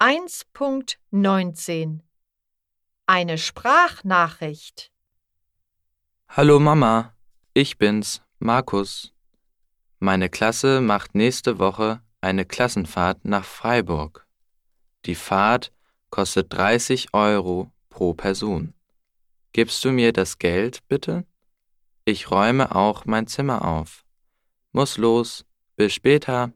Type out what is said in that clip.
1.19 Eine Sprachnachricht Hallo Mama, ich bin's, Markus. Meine Klasse macht nächste Woche eine Klassenfahrt nach Freiburg. Die Fahrt kostet 30 Euro pro Person. Gibst du mir das Geld, bitte? Ich räume auch mein Zimmer auf. Muss los. Bis später.